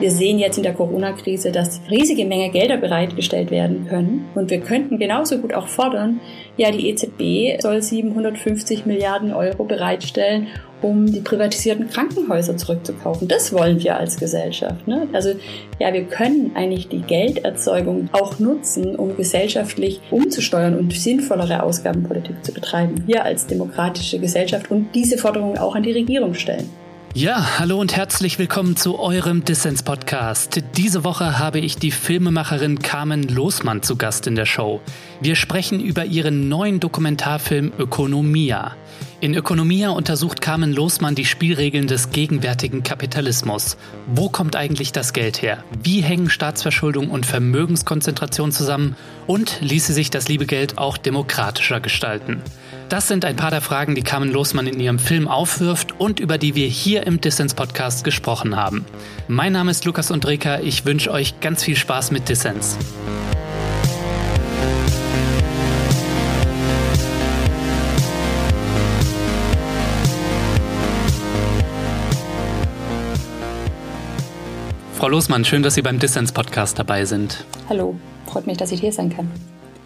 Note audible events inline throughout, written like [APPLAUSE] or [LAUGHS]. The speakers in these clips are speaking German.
Wir sehen jetzt in der Corona-Krise, dass riesige Menge Gelder bereitgestellt werden können. Und wir könnten genauso gut auch fordern, ja, die EZB soll 750 Milliarden Euro bereitstellen, um die privatisierten Krankenhäuser zurückzukaufen. Das wollen wir als Gesellschaft. Ne? Also ja, wir können eigentlich die Gelderzeugung auch nutzen, um gesellschaftlich umzusteuern und sinnvollere Ausgabenpolitik zu betreiben. Wir als demokratische Gesellschaft und diese Forderungen auch an die Regierung stellen. Ja, hallo und herzlich willkommen zu eurem Dissens-Podcast. Diese Woche habe ich die Filmemacherin Carmen Losmann zu Gast in der Show. Wir sprechen über ihren neuen Dokumentarfilm Ökonomia. In Ökonomia untersucht Carmen Losmann die Spielregeln des gegenwärtigen Kapitalismus. Wo kommt eigentlich das Geld her? Wie hängen Staatsverschuldung und Vermögenskonzentration zusammen? Und ließe sich das liebe Geld auch demokratischer gestalten? Das sind ein paar der Fragen, die Carmen Losmann in ihrem Film aufwirft und über die wir hier im Dissens Podcast gesprochen haben. Mein Name ist Lukas Undreka. Ich wünsche euch ganz viel Spaß mit Dissens. Frau Losmann, schön, dass Sie beim Dissens-Podcast dabei sind. Hallo, freut mich, dass ich hier sein kann.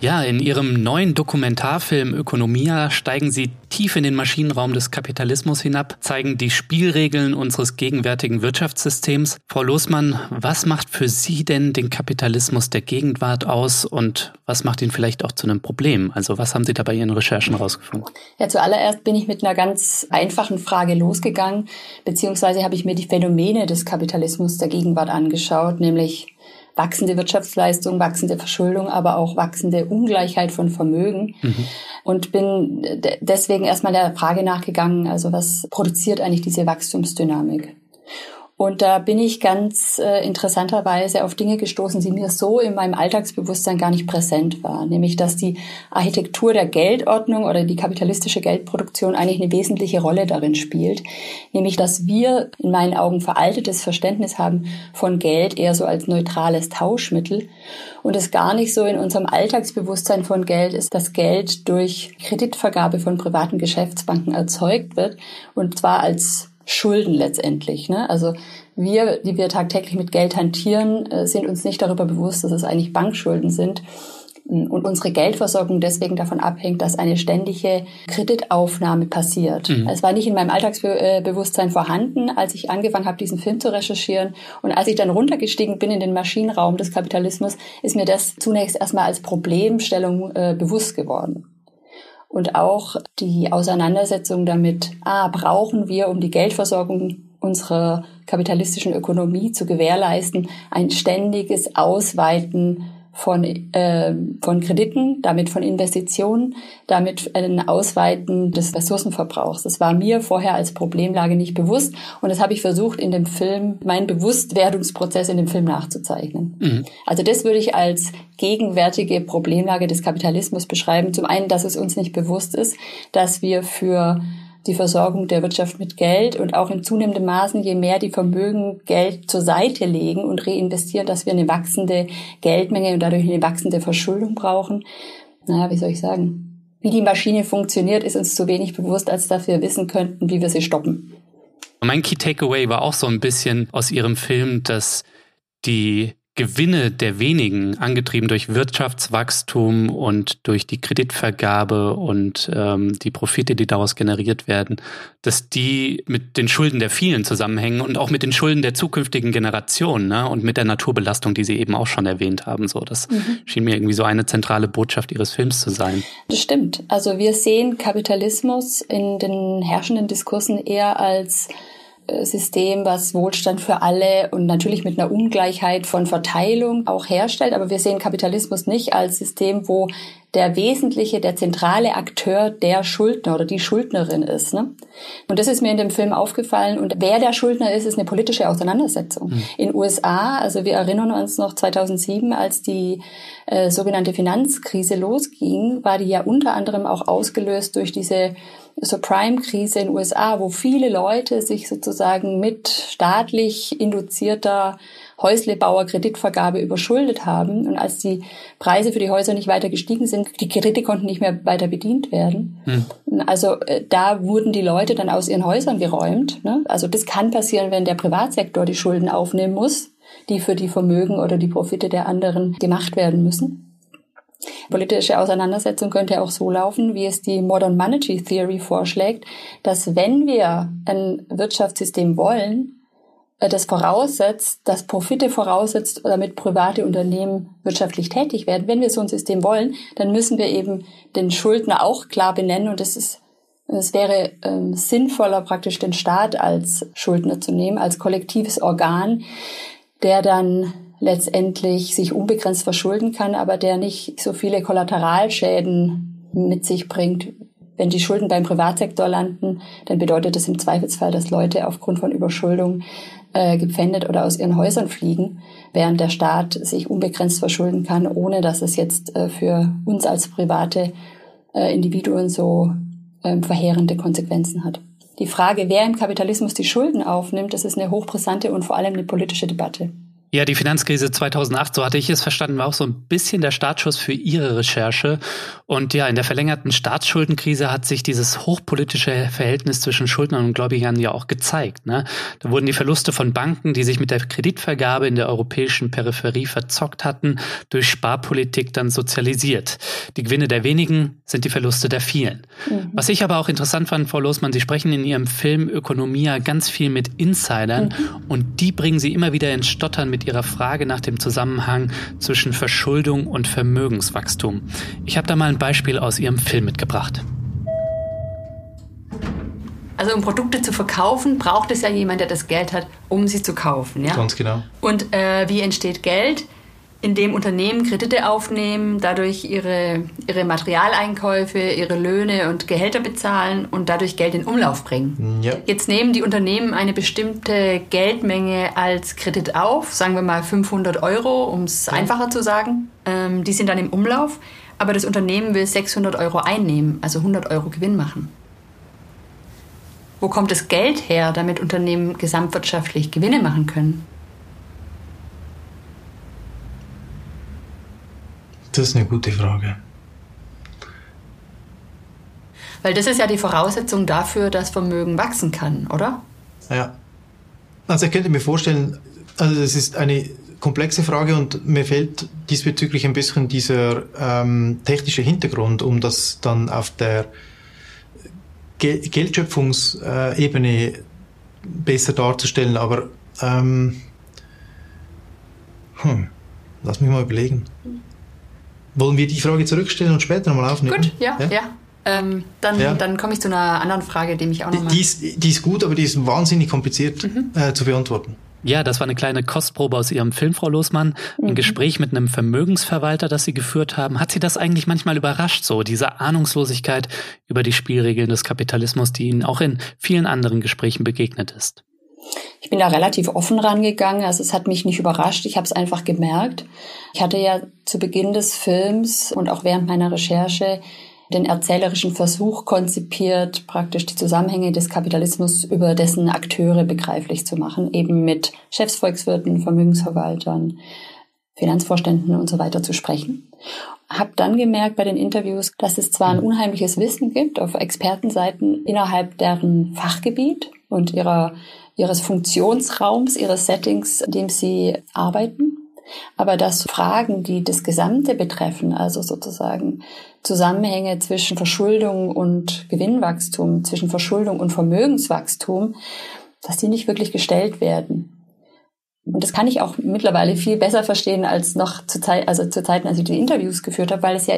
Ja, in Ihrem neuen Dokumentarfilm Ökonomia steigen Sie tief in den Maschinenraum des Kapitalismus hinab, zeigen die Spielregeln unseres gegenwärtigen Wirtschaftssystems. Frau Losmann, was macht für Sie denn den Kapitalismus der Gegenwart aus und was macht ihn vielleicht auch zu einem Problem? Also was haben Sie da bei Ihren Recherchen rausgefunden? Ja, zuallererst bin ich mit einer ganz einfachen Frage losgegangen, beziehungsweise habe ich mir die Phänomene des Kapitalismus der Gegenwart angeschaut, nämlich wachsende Wirtschaftsleistung, wachsende Verschuldung, aber auch wachsende Ungleichheit von Vermögen. Mhm. Und bin deswegen erstmal der Frage nachgegangen, also was produziert eigentlich diese Wachstumsdynamik? Und da bin ich ganz äh, interessanterweise auf Dinge gestoßen, die mir so in meinem Alltagsbewusstsein gar nicht präsent waren. Nämlich, dass die Architektur der Geldordnung oder die kapitalistische Geldproduktion eigentlich eine wesentliche Rolle darin spielt. Nämlich, dass wir in meinen Augen veraltetes Verständnis haben von Geld eher so als neutrales Tauschmittel und es gar nicht so in unserem Alltagsbewusstsein von Geld ist, dass Geld durch Kreditvergabe von privaten Geschäftsbanken erzeugt wird und zwar als Schulden letztendlich. Ne? Also wir, die wir tagtäglich mit Geld hantieren, äh, sind uns nicht darüber bewusst, dass es eigentlich Bankschulden sind und unsere Geldversorgung deswegen davon abhängt, dass eine ständige Kreditaufnahme passiert. Mhm. Es war nicht in meinem Alltagsbewusstsein vorhanden, als ich angefangen habe, diesen Film zu recherchieren. Und als ich dann runtergestiegen bin in den Maschinenraum des Kapitalismus, ist mir das zunächst erstmal als Problemstellung äh, bewusst geworden und auch die Auseinandersetzung damit, ah, brauchen wir, um die Geldversorgung unserer kapitalistischen Ökonomie zu gewährleisten, ein ständiges Ausweiten von, äh, von Krediten, damit von Investitionen, damit ein Ausweiten des Ressourcenverbrauchs. Das war mir vorher als Problemlage nicht bewusst und das habe ich versucht in dem Film, meinen Bewusstwerdungsprozess in dem Film nachzuzeichnen. Mhm. Also das würde ich als gegenwärtige Problemlage des Kapitalismus beschreiben. Zum einen, dass es uns nicht bewusst ist, dass wir für die Versorgung der Wirtschaft mit Geld und auch in zunehmendem Maßen, je mehr die Vermögen Geld zur Seite legen und reinvestieren, dass wir eine wachsende Geldmenge und dadurch eine wachsende Verschuldung brauchen. Naja, wie soll ich sagen? Wie die Maschine funktioniert, ist uns zu wenig bewusst, als dass wir wissen könnten, wie wir sie stoppen. Mein Key Takeaway war auch so ein bisschen aus Ihrem Film, dass die Gewinne der wenigen, angetrieben durch Wirtschaftswachstum und durch die Kreditvergabe und ähm, die Profite, die daraus generiert werden, dass die mit den Schulden der vielen zusammenhängen und auch mit den Schulden der zukünftigen Generationen ne? und mit der Naturbelastung, die Sie eben auch schon erwähnt haben. So, das mhm. schien mir irgendwie so eine zentrale Botschaft Ihres Films zu sein. Das stimmt. Also wir sehen Kapitalismus in den herrschenden Diskursen eher als System, was Wohlstand für alle und natürlich mit einer Ungleichheit von Verteilung auch herstellt. Aber wir sehen Kapitalismus nicht als System, wo der wesentliche, der zentrale Akteur der Schuldner oder die Schuldnerin ist. Ne? Und das ist mir in dem Film aufgefallen. Und wer der Schuldner ist, ist eine politische Auseinandersetzung. Mhm. In USA, also wir erinnern uns noch 2007, als die äh, sogenannte Finanzkrise losging, war die ja unter anderem auch ausgelöst durch diese Subprime-Krise in den USA, wo viele Leute sich sozusagen mit staatlich induzierter Häuslebauer-Kreditvergabe überschuldet haben. Und als die Preise für die Häuser nicht weiter gestiegen sind, die Kredite konnten nicht mehr weiter bedient werden. Hm. Also äh, da wurden die Leute dann aus ihren Häusern geräumt. Ne? Also das kann passieren, wenn der Privatsektor die Schulden aufnehmen muss die für die Vermögen oder die Profite der anderen gemacht werden müssen. Politische Auseinandersetzung könnte auch so laufen, wie es die Modern Monetary Theory vorschlägt, dass wenn wir ein Wirtschaftssystem wollen, äh, das voraussetzt, dass Profite voraussetzt, damit private Unternehmen wirtschaftlich tätig werden. Wenn wir so ein System wollen, dann müssen wir eben den Schuldner auch klar benennen und es ist es wäre ähm, sinnvoller, praktisch den Staat als Schuldner zu nehmen, als kollektives Organ, der dann letztendlich sich unbegrenzt verschulden kann, aber der nicht so viele Kollateralschäden mit sich bringt. Wenn die Schulden beim Privatsektor landen, dann bedeutet das im Zweifelsfall, dass Leute aufgrund von Überschuldung äh, gepfändet oder aus ihren Häusern fliegen, während der Staat sich unbegrenzt verschulden kann, ohne dass es jetzt äh, für uns als private äh, Individuen so äh, verheerende Konsequenzen hat. Die Frage, wer im Kapitalismus die Schulden aufnimmt, das ist eine hochbrisante und vor allem eine politische Debatte. Ja, die Finanzkrise 2008, so hatte ich es verstanden, war auch so ein bisschen der Startschuss für Ihre Recherche. Und ja, in der verlängerten Staatsschuldenkrise hat sich dieses hochpolitische Verhältnis zwischen Schuldnern und Gläubigern ja auch gezeigt. Ne? Da wurden die Verluste von Banken, die sich mit der Kreditvergabe in der europäischen Peripherie verzockt hatten, durch Sparpolitik dann sozialisiert. Die Gewinne der wenigen sind die Verluste der vielen. Mhm. Was ich aber auch interessant fand, Frau Losmann, Sie sprechen in Ihrem Film Ökonomia ganz viel mit Insidern mhm. und die bringen Sie immer wieder ins Stottern mit Ihrer Frage nach dem Zusammenhang zwischen Verschuldung und Vermögenswachstum. Ich habe da mal ein Beispiel aus Ihrem Film mitgebracht. Also um Produkte zu verkaufen, braucht es ja jemand, der das Geld hat, um sie zu kaufen. Ja? Ganz genau. Und äh, wie entsteht Geld? In dem Unternehmen Kredite aufnehmen, dadurch ihre, ihre Materialeinkäufe, ihre Löhne und Gehälter bezahlen und dadurch Geld in Umlauf bringen. Ja. Jetzt nehmen die Unternehmen eine bestimmte Geldmenge als Kredit auf, sagen wir mal 500 Euro, um es ja. einfacher zu sagen. Ähm, die sind dann im Umlauf, aber das Unternehmen will 600 Euro einnehmen, also 100 Euro Gewinn machen. Wo kommt das Geld her, damit Unternehmen gesamtwirtschaftlich Gewinne machen können? Das ist eine gute Frage. Weil das ist ja die Voraussetzung dafür, dass Vermögen wachsen kann, oder? Ja. Also ich könnte mir vorstellen, also das ist eine komplexe Frage und mir fehlt diesbezüglich ein bisschen dieser ähm, technische Hintergrund, um das dann auf der Ge Geldschöpfungsebene besser darzustellen. Aber ähm, hm, lass mich mal überlegen. Wollen wir die Frage zurückstellen und später nochmal aufnehmen? Gut, ja, ja. ja. Ähm, dann, ja. dann komme ich zu einer anderen Frage, die mich auch nochmal... Die, ist, die ist gut, aber die ist wahnsinnig kompliziert mhm. äh, zu beantworten. Ja, das war eine kleine Kostprobe aus Ihrem Film, Frau Losmann. Ein mhm. Gespräch mit einem Vermögensverwalter, das Sie geführt haben. Hat Sie das eigentlich manchmal überrascht, so diese Ahnungslosigkeit über die Spielregeln des Kapitalismus, die Ihnen auch in vielen anderen Gesprächen begegnet ist? Ich bin da relativ offen rangegangen. Also es hat mich nicht überrascht. Ich habe es einfach gemerkt. Ich hatte ja zu Beginn des Films und auch während meiner Recherche den erzählerischen Versuch konzipiert, praktisch die Zusammenhänge des Kapitalismus über dessen Akteure begreiflich zu machen, eben mit Chefsvolkswirten, Vermögensverwaltern, Finanzvorständen und so weiter zu sprechen. Hab dann gemerkt bei den Interviews, dass es zwar ein unheimliches Wissen gibt auf Expertenseiten innerhalb deren Fachgebiet und ihrer ihres Funktionsraums, ihres Settings, in dem sie arbeiten. Aber dass Fragen, die das Gesamte betreffen, also sozusagen Zusammenhänge zwischen Verschuldung und Gewinnwachstum, zwischen Verschuldung und Vermögenswachstum, dass die nicht wirklich gestellt werden. Und das kann ich auch mittlerweile viel besser verstehen als noch zu Zeit, also zu Zeiten, als ich die Interviews geführt habe, weil es ja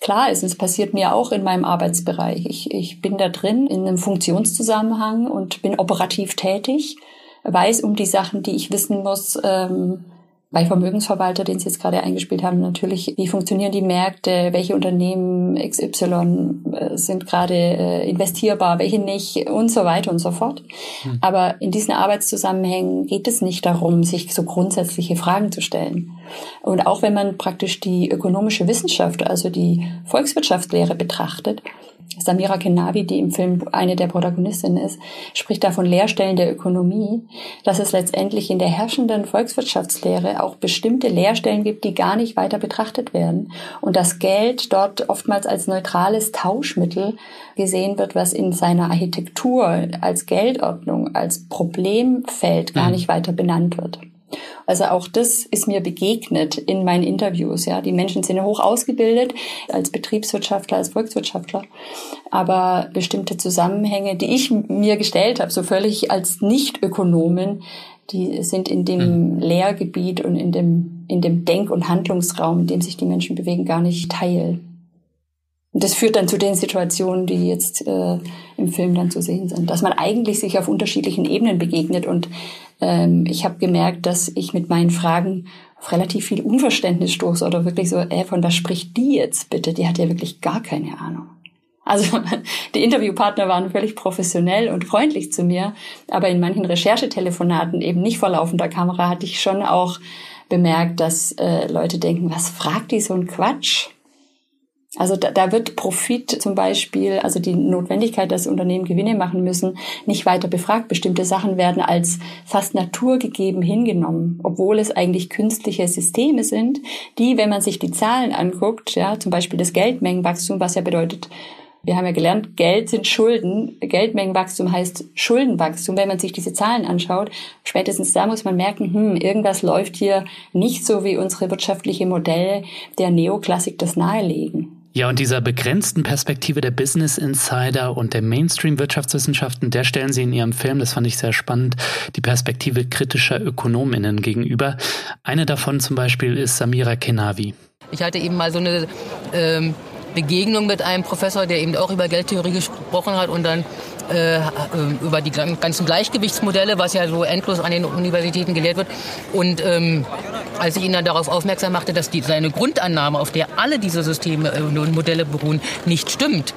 klar ist, es passiert mir auch in meinem Arbeitsbereich. Ich, ich bin da drin in einem Funktionszusammenhang und bin operativ tätig, weiß um die Sachen, die ich wissen muss, ähm, bei Vermögensverwalter, den Sie jetzt gerade eingespielt haben, natürlich, wie funktionieren die Märkte, welche Unternehmen XY äh, sind gerade äh, investierbar, welche nicht und so weiter und so fort. Hm. Aber in diesen Arbeitszusammenhängen geht es nicht darum, sich so grundsätzliche Fragen zu stellen. Und auch wenn man praktisch die ökonomische Wissenschaft, also die Volkswirtschaftslehre betrachtet, Samira Kenavi, die im Film eine der Protagonistinnen ist, spricht da von Lehrstellen der Ökonomie, dass es letztendlich in der herrschenden Volkswirtschaftslehre auch bestimmte Lehrstellen gibt, die gar nicht weiter betrachtet werden und das Geld dort oftmals als neutrales Tauschmittel gesehen wird, was in seiner Architektur als Geldordnung, als Problemfeld gar mhm. nicht weiter benannt wird. Also auch das ist mir begegnet in meinen Interviews. Ja, die Menschen sind hoch ausgebildet als Betriebswirtschaftler, als Volkswirtschaftler, aber bestimmte Zusammenhänge, die ich mir gestellt habe, so völlig als Nicht-Ökonomin, die sind in dem mhm. Lehrgebiet und in dem in dem Denk- und Handlungsraum, in dem sich die Menschen bewegen, gar nicht teil. Und das führt dann zu den Situationen, die jetzt äh, im Film dann zu sehen sind, dass man eigentlich sich auf unterschiedlichen Ebenen begegnet. Und ähm, ich habe gemerkt, dass ich mit meinen Fragen auf relativ viel Unverständnis stoße oder wirklich so, äh, von was spricht die jetzt bitte? Die hat ja wirklich gar keine Ahnung. Also [LAUGHS] die Interviewpartner waren völlig professionell und freundlich zu mir, aber in manchen Recherchetelefonaten eben nicht vor laufender Kamera hatte ich schon auch bemerkt, dass äh, Leute denken, was fragt die so ein Quatsch? Also da, da wird Profit zum Beispiel, also die Notwendigkeit, dass Unternehmen Gewinne machen müssen, nicht weiter befragt. Bestimmte Sachen werden als fast naturgegeben hingenommen, obwohl es eigentlich künstliche Systeme sind, die, wenn man sich die Zahlen anguckt, ja, zum Beispiel das Geldmengenwachstum, was ja bedeutet, wir haben ja gelernt, Geld sind Schulden. Geldmengenwachstum heißt Schuldenwachstum. Wenn man sich diese Zahlen anschaut, spätestens da muss man merken, hm, irgendwas läuft hier nicht so, wie unsere wirtschaftliche Modelle der Neoklassik das nahelegen. Ja, und dieser begrenzten Perspektive der Business Insider und der Mainstream-Wirtschaftswissenschaften, der stellen Sie in Ihrem Film, das fand ich sehr spannend, die Perspektive kritischer Ökonominnen gegenüber. Eine davon zum Beispiel ist Samira Kenavi. Ich hatte eben mal so eine ähm, Begegnung mit einem Professor, der eben auch über Geldtheorie gesprochen hat und dann äh, äh über die ganzen Gleichgewichtsmodelle, was ja so endlos an den Universitäten gelehrt wird. Und ähm, als ich ihn dann darauf aufmerksam machte, dass die, seine Grundannahme, auf der alle diese Systeme äh, und Modelle beruhen, nicht stimmt,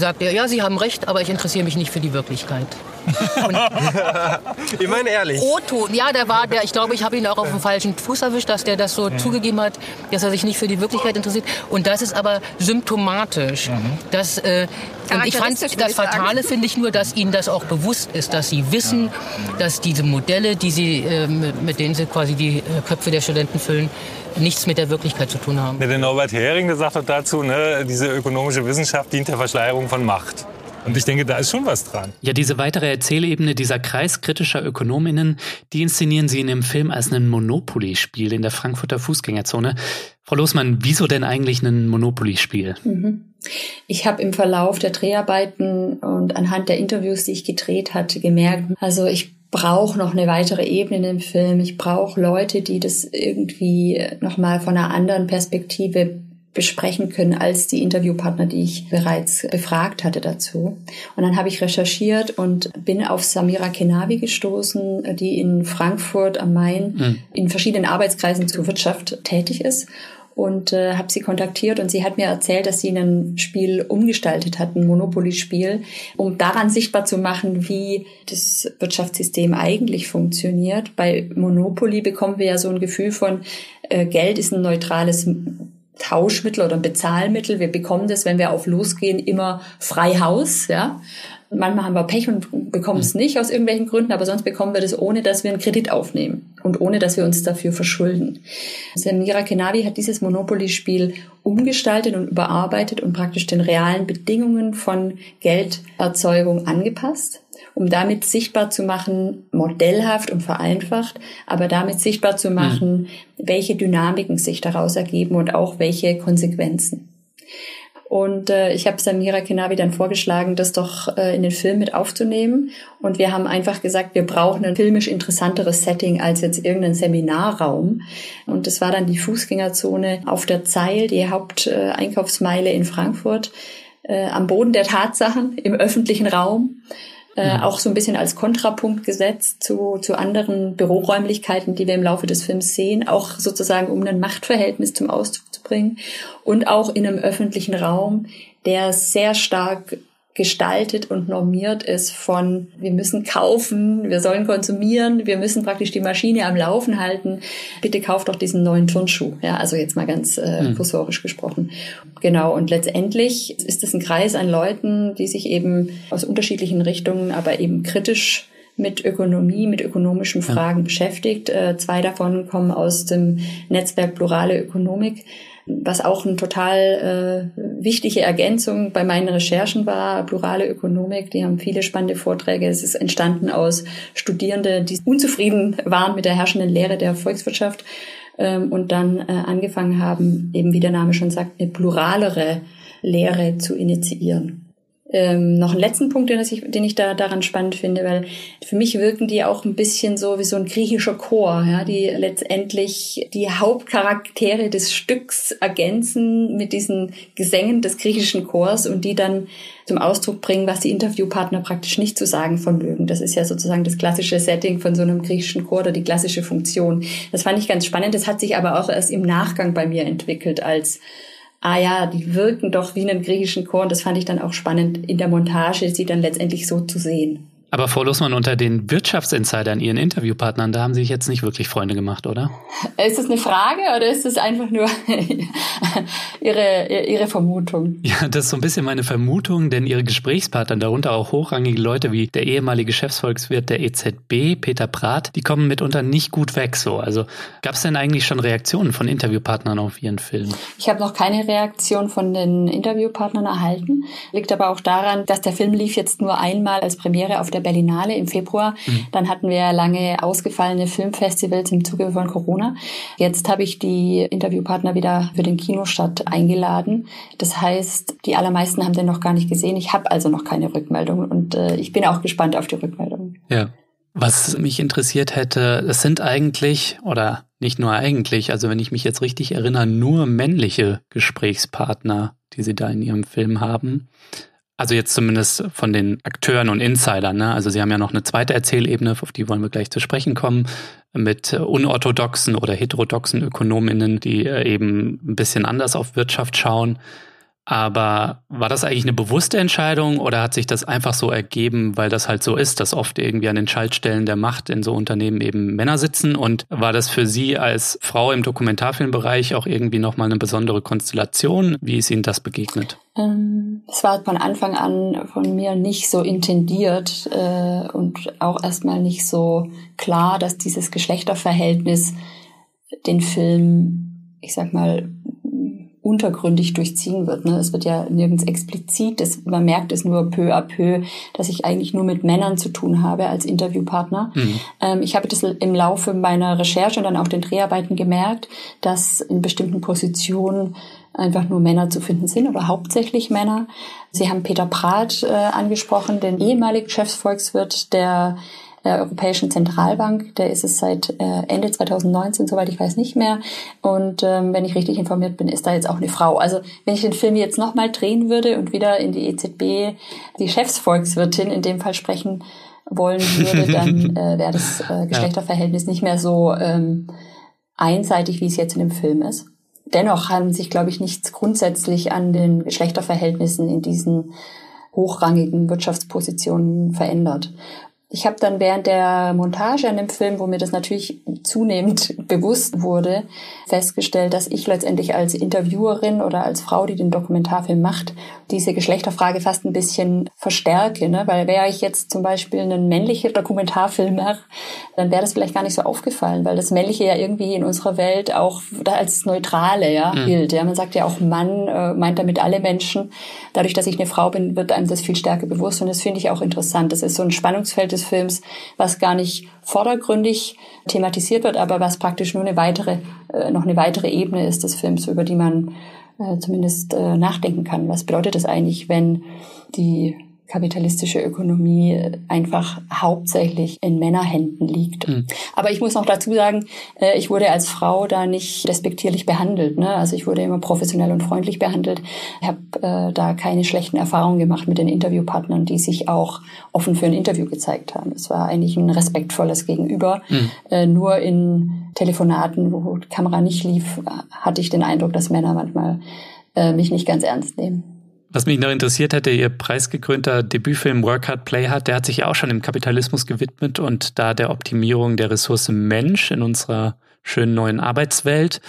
sagt er, ja, Sie haben recht, aber ich interessiere mich nicht für die Wirklichkeit. [LAUGHS] ich meine ehrlich. Otto, ja, der war, der, ich glaube, ich habe ihn auch auf dem falschen Fuß erwischt, dass der das so ja. zugegeben hat, dass er sich nicht für die Wirklichkeit interessiert. Und das ist aber symptomatisch. Mhm. Dass, äh, und ich fand, das Fatale finde ich nur, dass ihnen das auch bewusst ist, dass sie wissen, ja. dass diese Modelle, die sie, äh, mit denen sie quasi die äh, Köpfe der Studenten füllen, nichts mit der Wirklichkeit zu tun haben. der Norbert Hering, der sagt doch dazu, ne, diese ökonomische Wissenschaft dient der Verschleierung von Macht. Und ich denke, da ist schon was dran. Ja, diese weitere Erzählebene dieser Kreis kritischer Ökonominnen, die inszenieren sie in dem Film als ein Monopoly-Spiel in der Frankfurter Fußgängerzone. Frau Losmann, wieso denn eigentlich ein Monopoly-Spiel? Mhm. Ich habe im Verlauf der Dreharbeiten und anhand der Interviews, die ich gedreht hatte, gemerkt, also ich brauche noch eine weitere Ebene im Film. Ich brauche Leute, die das irgendwie nochmal von einer anderen Perspektive besprechen können als die Interviewpartner, die ich bereits befragt hatte dazu. Und dann habe ich recherchiert und bin auf Samira Kenavi gestoßen, die in Frankfurt am Main mhm. in verschiedenen Arbeitskreisen zur Wirtschaft tätig ist und äh, habe sie kontaktiert und sie hat mir erzählt, dass sie ein Spiel umgestaltet hat, ein Monopoly-Spiel, um daran sichtbar zu machen, wie das Wirtschaftssystem eigentlich funktioniert. Bei Monopoly bekommen wir ja so ein Gefühl von, äh, Geld ist ein neutrales Tauschmittel oder Bezahlmittel. Wir bekommen das, wenn wir auf losgehen, immer frei Haus, ja. Manchmal haben wir Pech und bekommen es hm. nicht aus irgendwelchen Gründen, aber sonst bekommen wir das, ohne dass wir einen Kredit aufnehmen und ohne dass wir uns dafür verschulden. Samira Kenavi hat dieses Monopoly-Spiel umgestaltet und überarbeitet und praktisch den realen Bedingungen von Gelderzeugung angepasst um damit sichtbar zu machen, modellhaft und vereinfacht, aber damit sichtbar zu machen, mhm. welche Dynamiken sich daraus ergeben und auch welche Konsequenzen. Und äh, ich habe Samira Kenavi dann vorgeschlagen, das doch äh, in den Film mit aufzunehmen. Und wir haben einfach gesagt, wir brauchen ein filmisch interessanteres Setting als jetzt irgendein Seminarraum. Und das war dann die Fußgängerzone auf der Zeil, die Haupteinkaufsmeile in Frankfurt, äh, am Boden der Tatsachen, im öffentlichen Raum äh, mhm. auch so ein bisschen als Kontrapunkt gesetzt zu, zu anderen Büroräumlichkeiten, die wir im Laufe des Films sehen, auch sozusagen um ein Machtverhältnis zum Ausdruck zu bringen und auch in einem öffentlichen Raum, der sehr stark gestaltet und normiert ist von, wir müssen kaufen, wir sollen konsumieren, wir müssen praktisch die Maschine am Laufen halten. Bitte kauft doch diesen neuen Turnschuh. Ja, also jetzt mal ganz äh, mhm. kursorisch gesprochen. Genau. Und letztendlich ist es ein Kreis an Leuten, die sich eben aus unterschiedlichen Richtungen, aber eben kritisch mit Ökonomie, mit ökonomischen Fragen ja. beschäftigt. Äh, zwei davon kommen aus dem Netzwerk Plurale Ökonomik was auch eine total äh, wichtige Ergänzung bei meinen Recherchen war, plurale Ökonomik, die haben viele spannende Vorträge. Es ist entstanden aus Studierenden, die unzufrieden waren mit der herrschenden Lehre der Volkswirtschaft ähm, und dann äh, angefangen haben, eben wie der Name schon sagt, eine pluralere Lehre zu initiieren ähm, noch einen letzten Punkt, den ich, den ich da daran spannend finde, weil für mich wirken die auch ein bisschen so wie so ein griechischer Chor, ja, die letztendlich die Hauptcharaktere des Stücks ergänzen mit diesen Gesängen des griechischen Chors und die dann zum Ausdruck bringen, was die Interviewpartner praktisch nicht zu sagen vermögen. Das ist ja sozusagen das klassische Setting von so einem griechischen Chor oder die klassische Funktion. Das fand ich ganz spannend. Das hat sich aber auch erst im Nachgang bei mir entwickelt als ah ja, die wirken doch wie einen griechischen Chor. Und das fand ich dann auch spannend in der Montage, sie dann letztendlich so zu sehen. Aber Frau Lussmann, unter den Wirtschaftsinsidern, Ihren Interviewpartnern, da haben Sie sich jetzt nicht wirklich Freunde gemacht, oder? Ist das eine Frage oder ist das einfach nur [LAUGHS] Ihre, Ihre Vermutung? Ja, das ist so ein bisschen meine Vermutung, denn Ihre Gesprächspartner, darunter auch hochrangige Leute wie der ehemalige Chefsvolkswirt der EZB, Peter Prath, die kommen mitunter nicht gut weg so. Also gab es denn eigentlich schon Reaktionen von Interviewpartnern auf Ihren Film? Ich habe noch keine Reaktion von den Interviewpartnern erhalten. Liegt aber auch daran, dass der Film lief jetzt nur einmal als Premiere auf der Berlinale im Februar. Mhm. Dann hatten wir lange ausgefallene Filmfestivals im Zuge von Corona. Jetzt habe ich die Interviewpartner wieder für den Kinostart eingeladen. Das heißt, die allermeisten haben den noch gar nicht gesehen. Ich habe also noch keine Rückmeldung und äh, ich bin auch gespannt auf die Rückmeldung. Ja. Was mich interessiert hätte, es sind eigentlich, oder nicht nur eigentlich, also wenn ich mich jetzt richtig erinnere, nur männliche Gesprächspartner, die Sie da in Ihrem Film haben. Also jetzt zumindest von den Akteuren und Insidern. Ne? Also Sie haben ja noch eine zweite Erzählebene, auf die wollen wir gleich zu sprechen kommen, mit unorthodoxen oder heterodoxen Ökonominnen, die äh, eben ein bisschen anders auf Wirtschaft schauen. Aber war das eigentlich eine bewusste Entscheidung oder hat sich das einfach so ergeben, weil das halt so ist, dass oft irgendwie an den Schaltstellen der Macht in so Unternehmen eben Männer sitzen? Und war das für Sie als Frau im Dokumentarfilmbereich auch irgendwie nochmal eine besondere Konstellation? Wie ist Ihnen das begegnet? Ähm, es war von Anfang an von mir nicht so intendiert äh, und auch erstmal nicht so klar, dass dieses Geschlechterverhältnis den Film, ich sag mal, untergründig durchziehen wird. Ne? Es wird ja nirgends explizit, das, man merkt es nur peu à peu, dass ich eigentlich nur mit Männern zu tun habe als Interviewpartner. Mhm. Ähm, ich habe das im Laufe meiner Recherche und dann auch den Dreharbeiten gemerkt, dass in bestimmten Positionen einfach nur Männer zu finden sind oder hauptsächlich Männer. Sie haben Peter Prath äh, angesprochen, den ehemaligen Chefsvolkswirt der der Europäischen Zentralbank. Der ist es seit äh, Ende 2019, soweit ich weiß, nicht mehr. Und ähm, wenn ich richtig informiert bin, ist da jetzt auch eine Frau. Also wenn ich den Film jetzt nochmal drehen würde und wieder in die EZB die Chefsvolkswirtin in dem Fall sprechen wollen würde, dann [LAUGHS] äh, wäre das äh, Geschlechterverhältnis nicht mehr so ähm, einseitig, wie es jetzt in dem Film ist. Dennoch haben sich, glaube ich, nichts grundsätzlich an den Geschlechterverhältnissen in diesen hochrangigen Wirtschaftspositionen verändert. Ich habe dann während der Montage an dem Film, wo mir das natürlich zunehmend [LAUGHS] bewusst wurde, festgestellt, dass ich letztendlich als Interviewerin oder als Frau, die den Dokumentarfilm macht, diese Geschlechterfrage fast ein bisschen verstärke. Ne? Weil wäre ich jetzt zum Beispiel ein männlicher Dokumentarfilmer, dann wäre das vielleicht gar nicht so aufgefallen, weil das Männliche ja irgendwie in unserer Welt auch als Neutrale ja, mhm. gilt. Ja? Man sagt ja auch Mann, äh, meint damit alle Menschen. Dadurch, dass ich eine Frau bin, wird einem das viel stärker bewusst und das finde ich auch interessant. Das ist so ein Spannungsfeld des des Films, was gar nicht vordergründig thematisiert wird, aber was praktisch nur eine weitere, äh, noch eine weitere Ebene ist des Films, über die man äh, zumindest äh, nachdenken kann. Was bedeutet das eigentlich, wenn die kapitalistische Ökonomie einfach hauptsächlich in Männerhänden liegt. Mhm. Aber ich muss noch dazu sagen, äh, ich wurde als Frau da nicht respektierlich behandelt. Ne? Also ich wurde immer professionell und freundlich behandelt. Ich habe äh, da keine schlechten Erfahrungen gemacht mit den Interviewpartnern, die sich auch offen für ein Interview gezeigt haben. Es war eigentlich ein respektvolles Gegenüber. Mhm. Äh, nur in Telefonaten, wo die Kamera nicht lief, hatte ich den Eindruck, dass Männer manchmal äh, mich nicht ganz ernst nehmen. Was mich noch interessiert hätte, Ihr preisgekrönter Debütfilm Work Hard, Play Hard, der hat sich ja auch schon dem Kapitalismus gewidmet und da der Optimierung der Ressource Mensch in unserer schönen neuen Arbeitswelt.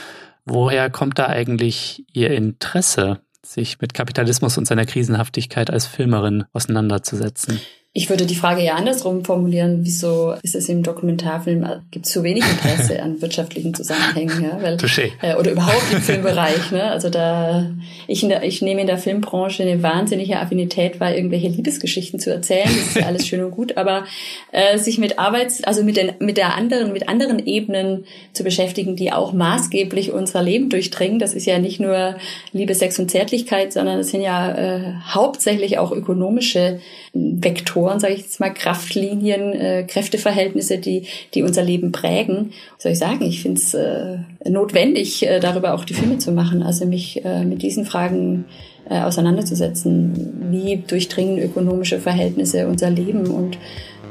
Woher kommt da eigentlich Ihr Interesse, sich mit Kapitalismus und seiner Krisenhaftigkeit als Filmerin auseinanderzusetzen? Ich würde die Frage ja andersrum formulieren. Wieso ist es im Dokumentarfilm, gibt es zu wenig Interesse an wirtschaftlichen Zusammenhängen? Ja? Weil, äh, oder überhaupt im Filmbereich. Ne? Also da, ich, der, ich nehme in der Filmbranche eine wahnsinnige Affinität wahr, irgendwelche Liebesgeschichten zu erzählen. Das ist ja alles schön und gut. Aber äh, sich mit Arbeits-, also mit, den, mit der anderen, mit anderen Ebenen zu beschäftigen, die auch maßgeblich unser Leben durchdringen. Das ist ja nicht nur Liebe, Sex und Zärtlichkeit, sondern es sind ja äh, hauptsächlich auch ökonomische Vektoren, sage ich jetzt mal, Kraftlinien, äh, Kräfteverhältnisse, die, die unser Leben prägen. Was soll ich sagen? Ich finde es äh, notwendig, äh, darüber auch die Filme zu machen, also mich äh, mit diesen Fragen äh, auseinanderzusetzen. Wie durchdringen ökonomische Verhältnisse unser Leben und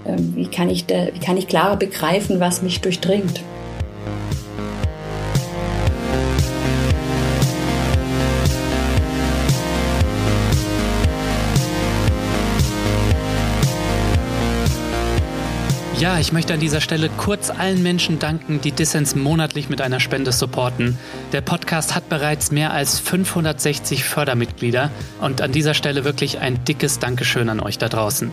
äh, wie, kann ich da, wie kann ich klarer begreifen, was mich durchdringt? Ja, ich möchte an dieser Stelle kurz allen Menschen danken, die Dissens monatlich mit einer Spende supporten. Der Podcast hat bereits mehr als 560 Fördermitglieder und an dieser Stelle wirklich ein dickes Dankeschön an euch da draußen.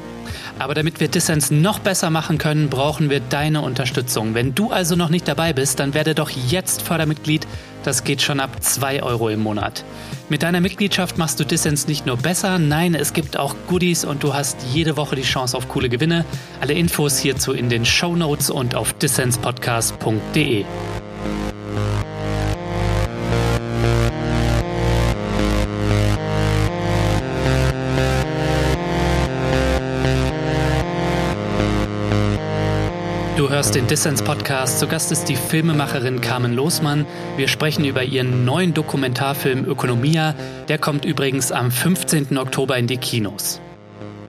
Aber damit wir Dissens noch besser machen können, brauchen wir deine Unterstützung. Wenn du also noch nicht dabei bist, dann werde doch jetzt Fördermitglied. Das geht schon ab 2 Euro im Monat. Mit deiner Mitgliedschaft machst du Dissens nicht nur besser, nein, es gibt auch Goodies und du hast jede Woche die Chance auf coole Gewinne. Alle Infos hierzu in den Show Notes und auf dissenspodcast.de. Du hörst den Dissens Podcast. Zu Gast ist die Filmemacherin Carmen Losmann. Wir sprechen über ihren neuen Dokumentarfilm Ökonomia. Der kommt übrigens am 15. Oktober in die Kinos.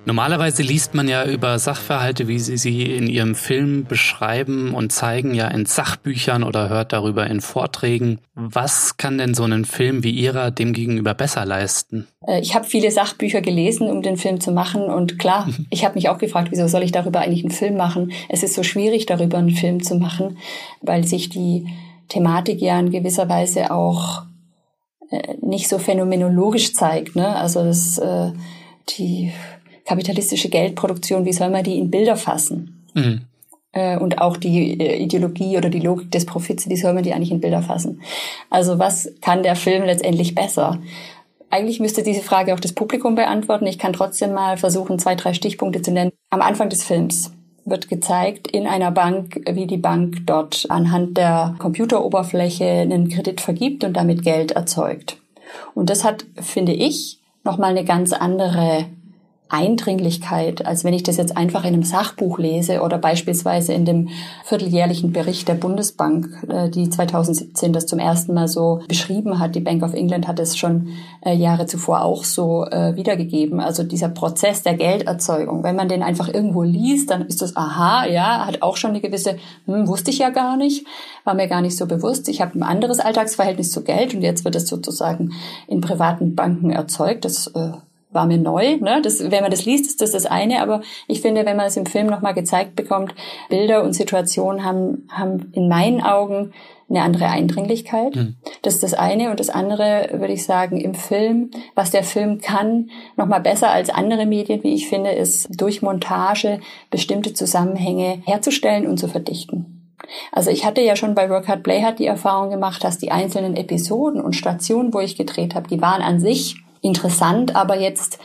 Normalerweise liest man ja über Sachverhalte, wie sie sie in ihrem Film beschreiben und zeigen, ja in Sachbüchern oder hört darüber in Vorträgen. Was kann denn so ein Film wie ihrer demgegenüber besser leisten? Äh, ich habe viele Sachbücher gelesen, um den Film zu machen. Und klar, [LAUGHS] ich habe mich auch gefragt, wieso soll ich darüber eigentlich einen Film machen? Es ist so schwierig, darüber einen Film zu machen, weil sich die Thematik ja in gewisser Weise auch äh, nicht so phänomenologisch zeigt. Ne? Also das, äh, die kapitalistische Geldproduktion, wie soll man die in Bilder fassen? Mhm. Äh, und auch die äh, Ideologie oder die Logik des Profits, wie soll man die eigentlich in Bilder fassen? Also was kann der Film letztendlich besser? Eigentlich müsste diese Frage auch das Publikum beantworten. Ich kann trotzdem mal versuchen, zwei, drei Stichpunkte zu nennen. Am Anfang des Films wird gezeigt in einer Bank, wie die Bank dort anhand der Computeroberfläche einen Kredit vergibt und damit Geld erzeugt. Und das hat, finde ich, nochmal eine ganz andere Eindringlichkeit, als wenn ich das jetzt einfach in einem Sachbuch lese oder beispielsweise in dem vierteljährlichen Bericht der Bundesbank, äh, die 2017 das zum ersten Mal so beschrieben hat. Die Bank of England hat es schon äh, Jahre zuvor auch so äh, wiedergegeben. Also dieser Prozess der Gelderzeugung, wenn man den einfach irgendwo liest, dann ist das, aha, ja, hat auch schon eine gewisse, hm, wusste ich ja gar nicht, war mir gar nicht so bewusst. Ich habe ein anderes Alltagsverhältnis zu Geld und jetzt wird es sozusagen in privaten Banken erzeugt. Das äh, war mir neu. Ne? Das, wenn man das liest, ist das das eine. Aber ich finde, wenn man es im Film nochmal gezeigt bekommt, Bilder und Situationen haben, haben in meinen Augen eine andere Eindringlichkeit. Mhm. Das ist das eine. Und das andere, würde ich sagen, im Film, was der Film kann, nochmal besser als andere Medien, wie ich finde, ist durch Montage bestimmte Zusammenhänge herzustellen und zu verdichten. Also ich hatte ja schon bei Work Hard Play Hard die Erfahrung gemacht, dass die einzelnen Episoden und Stationen, wo ich gedreht habe, die waren an sich interessant, aber jetzt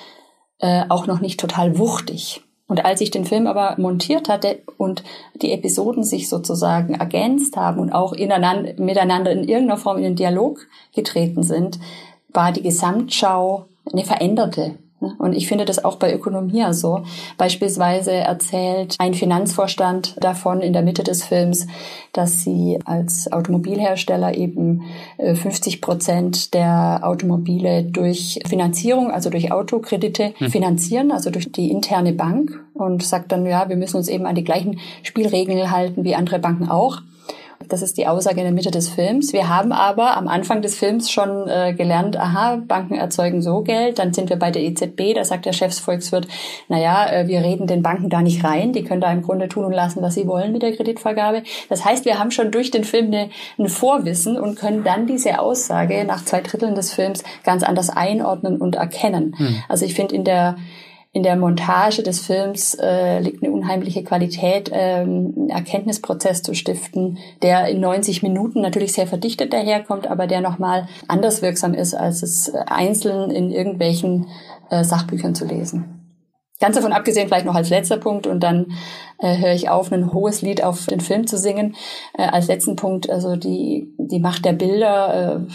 äh, auch noch nicht total wuchtig. Und als ich den Film aber montiert hatte und die Episoden sich sozusagen ergänzt haben und auch ineinander, miteinander in irgendeiner Form in den Dialog getreten sind, war die Gesamtschau eine veränderte. Und ich finde das auch bei Ökonomia so. Beispielsweise erzählt ein Finanzvorstand davon in der Mitte des Films, dass sie als Automobilhersteller eben 50 äh, Prozent der Automobile durch Finanzierung, also durch Autokredite hm. finanzieren, also durch die interne Bank und sagt dann, ja, wir müssen uns eben an die gleichen Spielregeln halten wie andere Banken auch. Das ist die Aussage in der Mitte des Films. Wir haben aber am Anfang des Films schon äh, gelernt, aha, Banken erzeugen so Geld. Dann sind wir bei der EZB, da sagt der Chefsvolkswirt, naja, äh, wir reden den Banken da nicht rein. Die können da im Grunde tun und lassen, was sie wollen mit der Kreditvergabe. Das heißt, wir haben schon durch den Film eine, ein Vorwissen und können dann diese Aussage nach zwei Dritteln des Films ganz anders einordnen und erkennen. Hm. Also ich finde in der in der Montage des Films äh, liegt eine unheimliche Qualität, ähm, einen Erkenntnisprozess zu stiften, der in 90 Minuten natürlich sehr verdichtet daherkommt, aber der nochmal anders wirksam ist, als es einzeln in irgendwelchen äh, Sachbüchern zu lesen. Ganz davon abgesehen, vielleicht noch als letzter Punkt, und dann äh, höre ich auf, ein hohes Lied auf den Film zu singen. Äh, als letzten Punkt, also die, die Macht der Bilder,